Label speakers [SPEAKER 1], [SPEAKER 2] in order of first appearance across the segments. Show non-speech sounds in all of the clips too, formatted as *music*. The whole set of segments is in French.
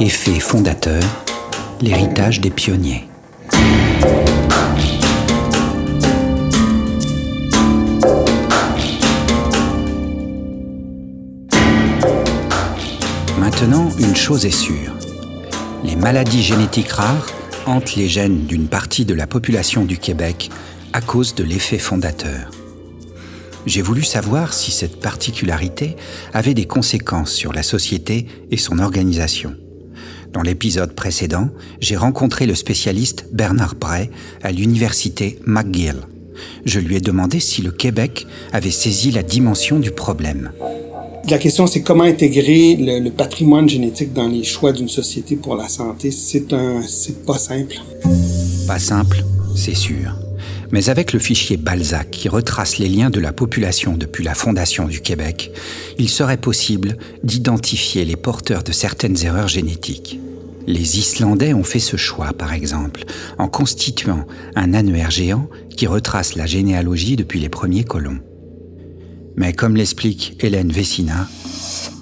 [SPEAKER 1] Effet fondateur, l'héritage des pionniers. Maintenant, une chose est sûre. Les maladies génétiques rares hantent les gènes d'une partie de la population du Québec à cause de l'effet fondateur. J'ai voulu savoir si cette particularité avait des conséquences sur la société et son organisation. Dans l'épisode précédent, j'ai rencontré le spécialiste Bernard Bray à l'université McGill. Je lui ai demandé si le Québec avait saisi la dimension du problème.
[SPEAKER 2] La question, c'est comment intégrer le, patrimoine génétique dans les choix d'une société pour la santé. C'est un, c'est pas simple.
[SPEAKER 1] Pas simple, c'est sûr. Mais avec le fichier Balzac qui retrace les liens de la population depuis la fondation du Québec, il serait possible d'identifier les porteurs de certaines erreurs génétiques. Les Islandais ont fait ce choix, par exemple, en constituant un annuaire géant qui retrace la généalogie depuis les premiers colons. Mais comme l'explique Hélène Vessina,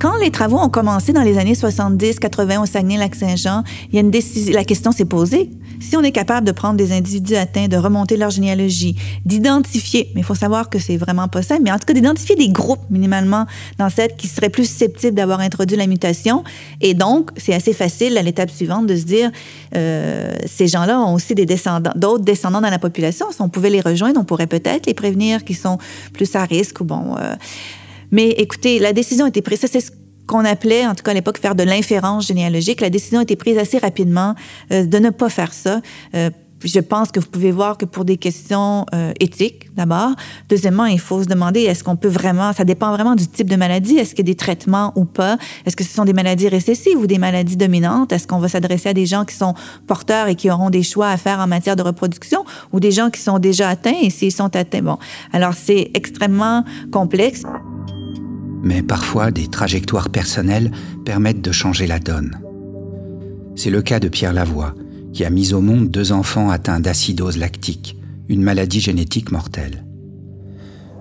[SPEAKER 3] quand les travaux ont commencé dans les années 70-80 au Saguenay-Lac-Saint-Jean, il y a une la question s'est posée. Si on est capable de prendre des individus atteints, de remonter leur généalogie, d'identifier, mais il faut savoir que c'est vraiment pas simple, mais en tout cas d'identifier des groupes minimalement dans cette qui seraient plus susceptibles d'avoir introduit la mutation. Et donc, c'est assez facile à l'étape suivante de se dire, euh, ces gens-là ont aussi des descendants, d'autres descendants dans la population. Si on pouvait les rejoindre, on pourrait peut-être les prévenir qui sont plus à risque ou bon. Euh, mais écoutez, la décision a été prise. c'est ce qu'on appelait, en tout cas à l'époque, faire de l'inférence généalogique. La décision a été prise assez rapidement euh, de ne pas faire ça. Euh, je pense que vous pouvez voir que pour des questions euh, éthiques, d'abord. Deuxièmement, il faut se demander est-ce qu'on peut vraiment, ça dépend vraiment du type de maladie, est-ce qu'il y a des traitements ou pas, est-ce que ce sont des maladies récessives ou des maladies dominantes, est-ce qu'on va s'adresser à des gens qui sont porteurs et qui auront des choix à faire en matière de reproduction ou des gens qui sont déjà atteints? Et s'ils sont atteints, bon. Alors c'est extrêmement complexe
[SPEAKER 1] mais parfois des trajectoires personnelles permettent de changer la donne. C'est le cas de Pierre Lavoie, qui a mis au monde deux enfants atteints d'acidose lactique, une maladie génétique mortelle.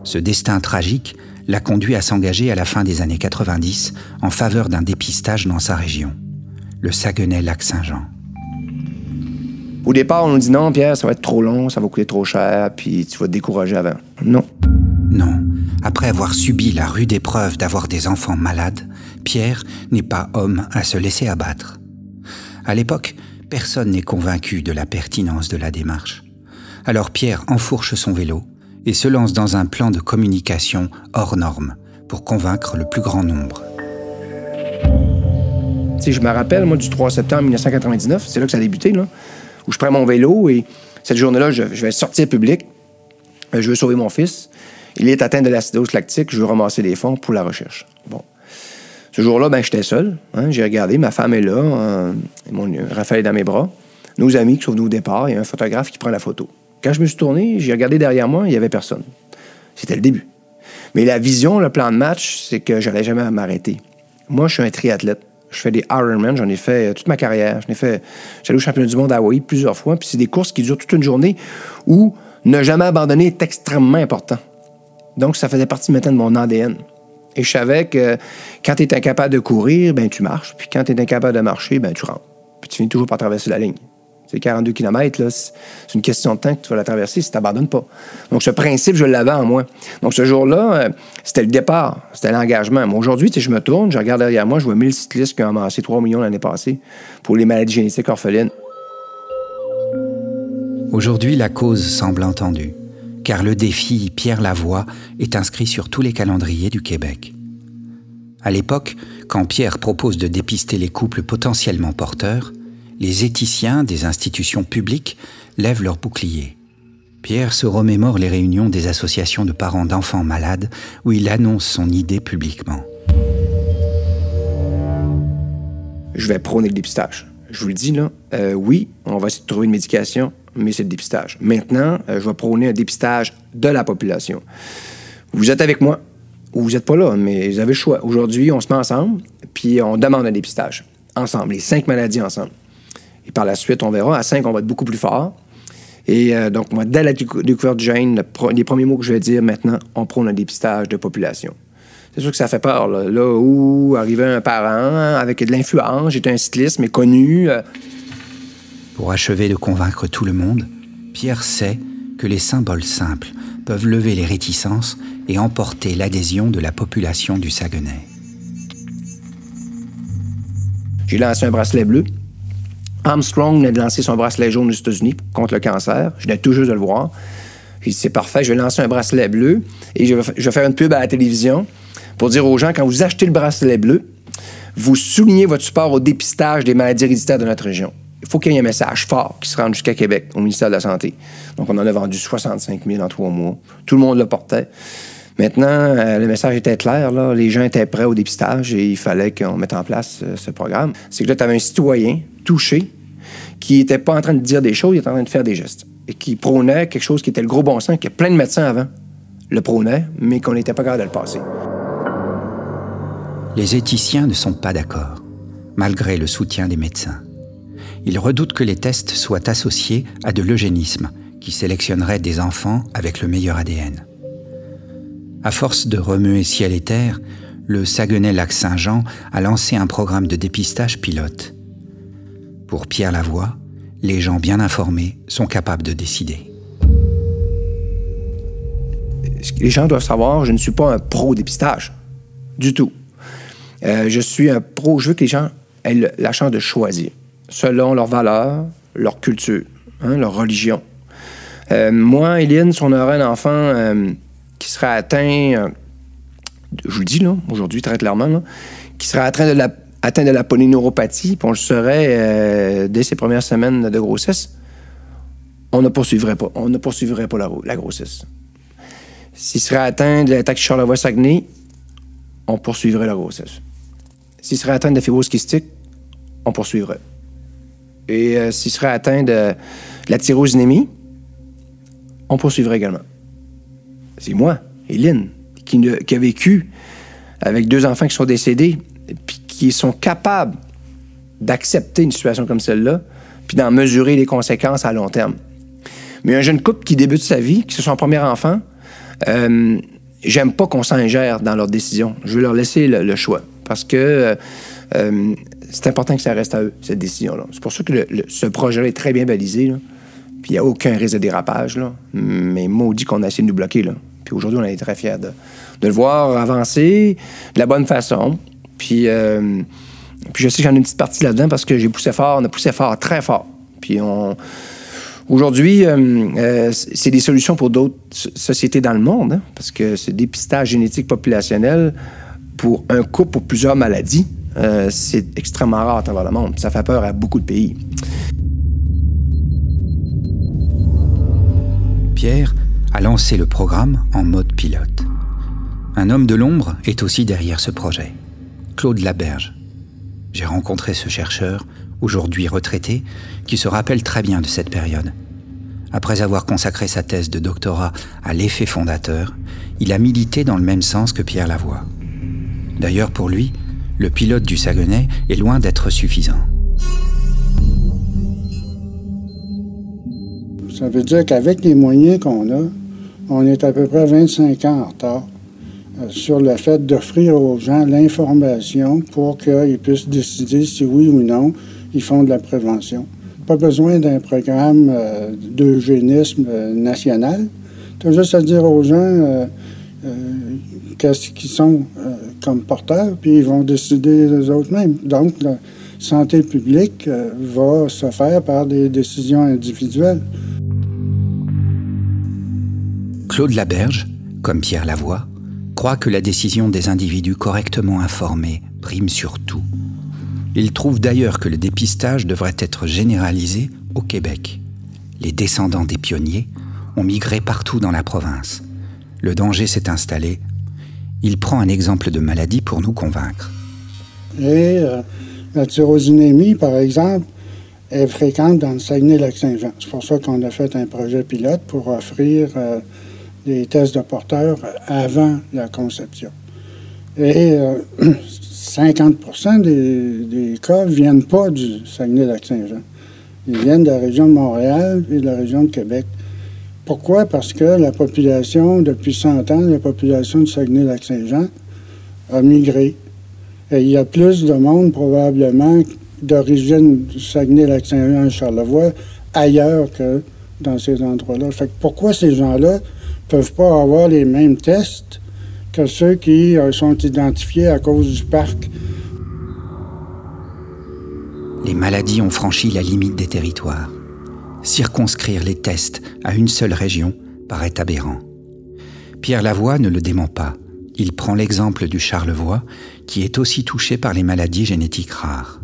[SPEAKER 1] Ce destin tragique l'a conduit à s'engager à la fin des années 90 en faveur d'un dépistage dans sa région, le Saguenay-Lac-Saint-Jean.
[SPEAKER 4] Au départ, on nous dit non, Pierre, ça va être trop long, ça va coûter trop cher, puis tu vas te décourager avant. Non.
[SPEAKER 1] Non. Après avoir subi la rude épreuve d'avoir des enfants malades, Pierre n'est pas homme à se laisser abattre. À l'époque, personne n'est convaincu de la pertinence de la démarche. Alors Pierre enfourche son vélo et se lance dans un plan de communication hors norme pour convaincre le plus grand nombre.
[SPEAKER 4] Si je me rappelle, moi, du 3 septembre 1999, c'est là que ça a débuté, là où je prends mon vélo et cette journée-là, je, vais sortir public. Euh, je veux sauver mon fils. Il est atteint de l'acidose lactique. Je veux ramasser des fonds pour la recherche. Bon. Ce jour-là, ben, j'étais seul. Hein. J'ai regardé. Ma femme est là. Euh, mon, Raphaël est dans mes bras. Nos amis qui sont venus au départ. Il y a un photographe qui prend la photo. Quand je me suis tourné, j'ai regardé derrière moi. Il n'y avait personne. C'était le début. Mais la vision, le plan de match, c'est que j'allais jamais m'arrêter. Moi, je suis un triathlète. Je fais des Ironman, j'en ai fait euh, toute ma carrière. J'en ai fait, j'allais au championnat du monde à Hawaii plusieurs fois, puis c'est des courses qui durent toute une journée où ne jamais abandonner est extrêmement important. Donc, ça faisait partie maintenant de mon ADN. Et je savais que quand tu es incapable de courir, ben tu marches. Puis quand tu es incapable de marcher, ben tu rentres. Puis tu finis toujours par traverser la ligne. C'est 42 km, c'est une question de temps que tu vas la traverser si tu t'abandonnes pas. Donc, ce principe, je l'avais en moi. Donc, ce jour-là, euh, c'était le départ, c'était l'engagement. Mais aujourd'hui, je me tourne, je regarde derrière moi, je vois 1000 cyclistes qui ont amassé 3 millions l'année passée pour les maladies génétiques orphelines.
[SPEAKER 1] Aujourd'hui, la cause semble entendue, car le défi Pierre Lavoie est inscrit sur tous les calendriers du Québec. À l'époque, quand Pierre propose de dépister les couples potentiellement porteurs, les éthiciens des institutions publiques lèvent leur bouclier. Pierre se remémore les réunions des associations de parents d'enfants malades où il annonce son idée publiquement.
[SPEAKER 4] Je vais prôner le. Je vous le dis euh, oui, on va essayer de trouver une médication, mais c'est le dépistage. Maintenant, euh, je vais prôner un dépistage de la population. Vous êtes avec moi ou vous n'êtes pas là, mais vous avez le choix. Aujourd'hui, on se met ensemble, puis on demande un dépistage. Ensemble, les cinq maladies ensemble. Et par la suite, on verra. À 5, on va être beaucoup plus fort. Et euh, donc, moi, dès la découverte du gène, les premiers mots que je vais dire maintenant, on prend un dépistage de population. C'est sûr que ça fait peur. Là, là où arrivait un parent avec de l'influence, j'étais un cycliste, mais connu. Euh.
[SPEAKER 1] Pour achever de convaincre tout le monde, Pierre sait que les symboles simples peuvent lever les réticences et emporter l'adhésion de la population du Saguenay.
[SPEAKER 4] J'ai lancé un bracelet bleu. Armstrong venait de lancer son bracelet jaune aux États-Unis contre le cancer. Je venais tout juste de le voir. J'ai dit, c'est parfait, je vais lancer un bracelet bleu et je vais, faire une pub à la télévision pour dire aux gens, quand vous achetez le bracelet bleu, vous soulignez votre support au dépistage des maladies héréditaires de notre région. Il faut qu'il y ait un message fort qui se rende jusqu'à Québec, au ministère de la Santé. Donc, on en a vendu 65 000 en trois mois. Tout le monde le portait. Maintenant, euh, le message était clair. Là. Les gens étaient prêts au dépistage et il fallait qu'on mette en place euh, ce programme. C'est que là, tu avais un citoyen touché qui n'était pas en train de dire des choses, il était en train de faire des gestes. Et qui prônait quelque chose qui était le gros bon sens, que plein de médecins avant le prônaient, mais qu'on n'était pas capable de le passer.
[SPEAKER 1] Les éthiciens ne sont pas d'accord, malgré le soutien des médecins. Ils redoutent que les tests soient associés à de l'eugénisme, qui sélectionnerait des enfants avec le meilleur ADN. À force de remuer ciel et terre, le Saguenay-Lac-Saint-Jean a lancé un programme de dépistage pilote. Pour Pierre Lavoie, les gens bien informés sont capables de décider.
[SPEAKER 4] Les gens doivent savoir, je ne suis pas un pro-dépistage. Du tout. Euh, je suis un pro, je veux que les gens aient la chance de choisir selon leurs valeurs, leur culture, hein, leur religion. Euh, moi, Eline, si on aurait un enfant euh, qui serait atteint, je vous le dis là, aujourd'hui très clairement, qui serait atteint de la la polyneuropathie, puis on le euh, dès ses premières semaines de grossesse, on ne poursuivrait pas. On ne poursuivrait pas la, grossesse. S'il serait atteint de l'attaque Charlevoix-Saguenay, on poursuivrait la grossesse. S'il serait atteint de fibrose kystique, on poursuivrait. Et euh, s'il serait atteint de, la tyrosinémie, on poursuivrait également. C'est moi, Hélène, qui, a vécu avec deux enfants qui sont décédés, puis qui sont capables d'accepter une situation comme celle-là, puis d'en mesurer les conséquences à long terme. Mais un jeune couple qui débute sa vie, qui c'est son premier enfant, euh, j'aime pas qu'on s'ingère dans leurs décisions. Je veux leur laisser le, choix parce que euh, euh, c'est important que ça reste à eux, cette décision-là. C'est pour ça que ce projet-là est très bien balisé, puis il n'y a aucun risque de dérapage, là. mais maudit qu'on a essayé de nous bloquer. Là. Puis aujourd'hui, on est très fiers de, le voir avancer de la bonne façon. Puis, euh, puis je sais que j'en ai une petite partie là-dedans parce que j'ai poussé fort, on a poussé fort, très fort. Puis on. Aujourd'hui, c'est des solutions pour d'autres sociétés dans le monde, hein, parce que c'est dépistage génétique populationnel pour un couple pour plusieurs maladies. c'est extrêmement rare à travers le monde. Ça fait peur à beaucoup de pays.
[SPEAKER 1] Pierre a lancé le programme en mode pilote. Un homme de l'ombre est aussi derrière ce projet. Claude Laberge. J'ai rencontré ce chercheur, aujourd'hui retraité, qui se rappelle très bien de cette période. Après avoir consacré sa thèse de doctorat à l'effet fondateur, il a milité dans le même sens que Pierre Lavoie. D'ailleurs, pour lui, le pilote du Saguenay est loin d'être suffisant.
[SPEAKER 5] Ça veut dire qu'avec les moyens qu'on a, on est à peu près 25 ans en retard euh, sur le fait d'offrir aux gens l'information pour qu'ils puissent décider si oui ou non ils font de la prévention. Pas besoin d'un programme euh, d'eugénisme euh, national. Tu as juste à dire aux gens qu'est-ce qu'ils sont comme porteurs, puis ils vont décider eux-mêmes. Donc, la santé publique va se faire par des décisions individuelles.
[SPEAKER 1] Claude Laberge, comme Pierre Lavoie, croit que la décision des individus correctement informés prime sur tout. Il trouve d'ailleurs que le dépistage devrait être généralisé au Québec. Les descendants des pionniers ont migré partout dans la province. Le danger s'est installé. Il prend un exemple de maladie pour nous convaincre.
[SPEAKER 5] Et euh, la tyrosinémie, par exemple, est fréquente dans le Saguenay-Lac-Saint-Jean. C'est pour ça qu'on a fait un projet pilote pour offrir euh, des tests de porteurs avant la conception. Et 50 euh, *clears throat* des, des, cas ne viennent pas du Saguenay-Lac-Saint-Jean. Ils viennent de la région de Montréal et de la région de Québec. Pourquoi? Parce que la population, depuis 100 ans, la population du Saguenay-Lac-Saint-Jean a migré. Et il y a plus de monde probablement d'origine Saguenay-Lac-Saint-Jean Charlevoix ailleurs que dans ces endroits-là. Fait que pourquoi ces gens-là peuvent pas avoir les mêmes tests que ceux qui euh, sont identifiés à cause du parc?
[SPEAKER 1] Les maladies ont franchi la limite des territoires. Circonscrire les tests à une seule région paraît aberrant. Pierre Lavoie ne le dément pas. Il prend l'exemple du Charlevoix, qui est aussi touché par les maladies génétiques rares.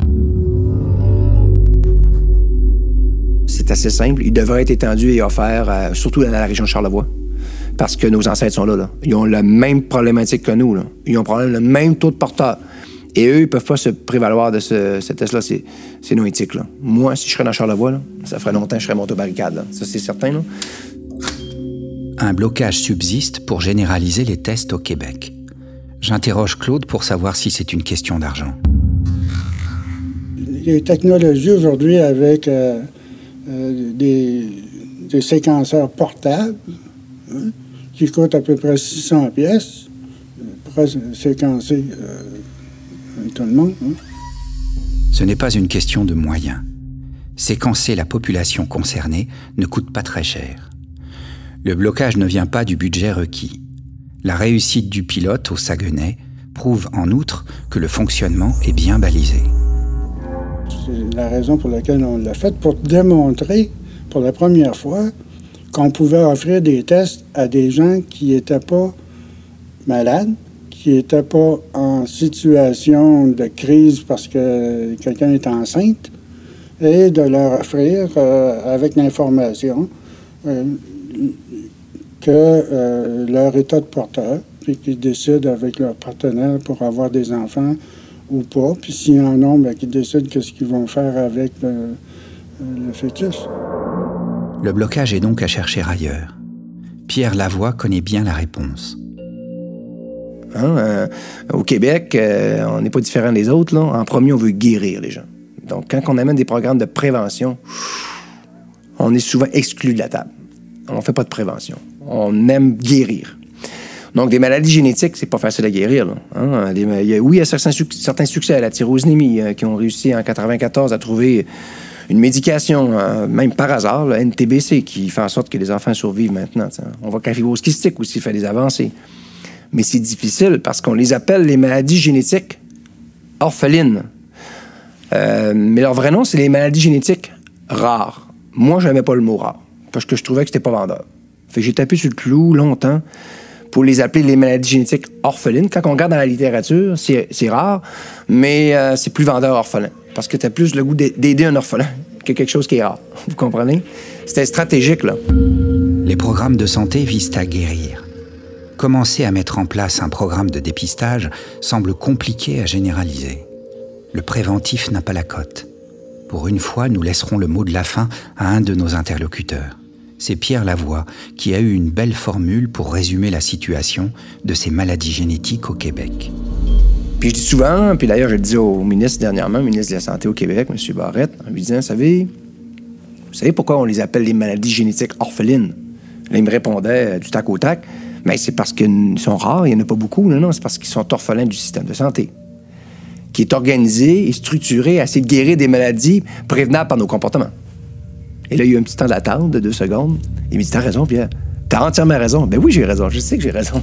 [SPEAKER 4] C'est assez simple. Il devrait être étendu et offert, euh, surtout dans la région de Charlevoix. Parce que nos ancêtres sont là. Ils ont la même problématique que nous. Ils ont le même taux de porteurs. Et eux, ils peuvent pas se prévaloir de ce, test-là. C'est non éthique. Là. Moi, si je serais dans Charlevoix, là, ça ferait longtemps que je serais monté aux barricades. Ça, c'est certain. Là.
[SPEAKER 1] Un blocage subsiste pour généraliser les tests au Québec. J'interroge Claude pour savoir si c'est une question d'argent.
[SPEAKER 5] Les technologies aujourd'hui avec euh, euh, des, séquenceurs portables hein, qui coûtent à peu près 600 pièces pour séquencer euh, Hein.
[SPEAKER 1] Ce n'est pas une question de moyens. Séquencer la population concernée ne coûte pas très cher. Le blocage ne vient pas du budget requis. La réussite du pilote au Saguenay prouve en outre que le fonctionnement est bien balisé.
[SPEAKER 5] C'est la raison pour laquelle on l'a fait, pour démontrer pour la première fois qu'on pouvait offrir des tests à des gens qui n'étaient pas malades, qui n'étaient pas en situation de crise parce que quelqu'un est enceinte, et de leur offrir, euh, avec l'information, euh, que euh, leur état de porteur, puis qu'ils décident avec leur partenaire pour avoir des enfants ou pas, puis s'il y en a, bien, qu'ils décident qu'est-ce qu'ils vont faire avec le, le fœtus.
[SPEAKER 1] Le blocage est donc à chercher ailleurs. Pierre Lavoie connaît bien la réponse.
[SPEAKER 4] Hein, euh, au Québec, euh, on n'est pas différent des autres. En premier, on veut guérir les gens. Donc, quand on amène des programmes de prévention, on est souvent exclu de la table. On ne fait pas de prévention. On aime guérir. Donc, des maladies génétiques, c'est pas facile à guérir. Hein. il y a, oui, il y a certains, certains succès. La tyrosinémie, euh, qui ont réussi en 94 à trouver une médication, même par hasard, NTBC, qui fait en sorte que les enfants survivent maintenant. On voit qu'un fibrose kystique aussi fait des avancées mais c'est difficile parce qu'on les appelle les maladies génétiques orphelines. Euh, mais leur vrai nom, c'est les maladies génétiques rares. Moi, je n'aimais pas le mot rare parce que je trouvais que c'était pas vendeur. Fait j'ai tapé sur le clou longtemps pour les appeler les maladies génétiques orphelines. Quand on regarde dans la littérature, c'est rare, mais euh, c'est plus vendeur orphelin parce que tu as plus le goût d'aider un orphelin *laughs* que quelque chose qui est rare. Vous comprenez? C'était stratégique, là.
[SPEAKER 1] Les programmes de santé visent à guérir commencer à mettre en place un programme de dépistage semble compliqué à généraliser. Le préventif n'a pas la cote. Pour une fois, nous laisserons le mot de la fin à un de nos interlocuteurs. C'est Pierre Lavoie qui a eu une belle formule pour résumer la situation de ces maladies génétiques au Québec.
[SPEAKER 4] Puis je dis souvent, puis d'ailleurs je le dis au ministre dernièrement, ministre de la Santé au Québec, M. Barrette, en lui disant, vous savez, vous savez pourquoi on les appelle les maladies génétiques orphelines? Là, il me répondait euh, du tac au tac, mais c'est parce qu'ils sont rares, il n'y en a pas beaucoup. Non, non, c'est parce qu'ils sont orphelins du système de santé, qui est organisé et structuré à essayer de guérir des maladies prévenables par nos comportements. Et là, il y a eu un petit temps d'attente de deux secondes. Il me dit T'as raison, Pierre. T'as entièrement raison. Ben oui, j'ai raison. Je sais que j'ai raison.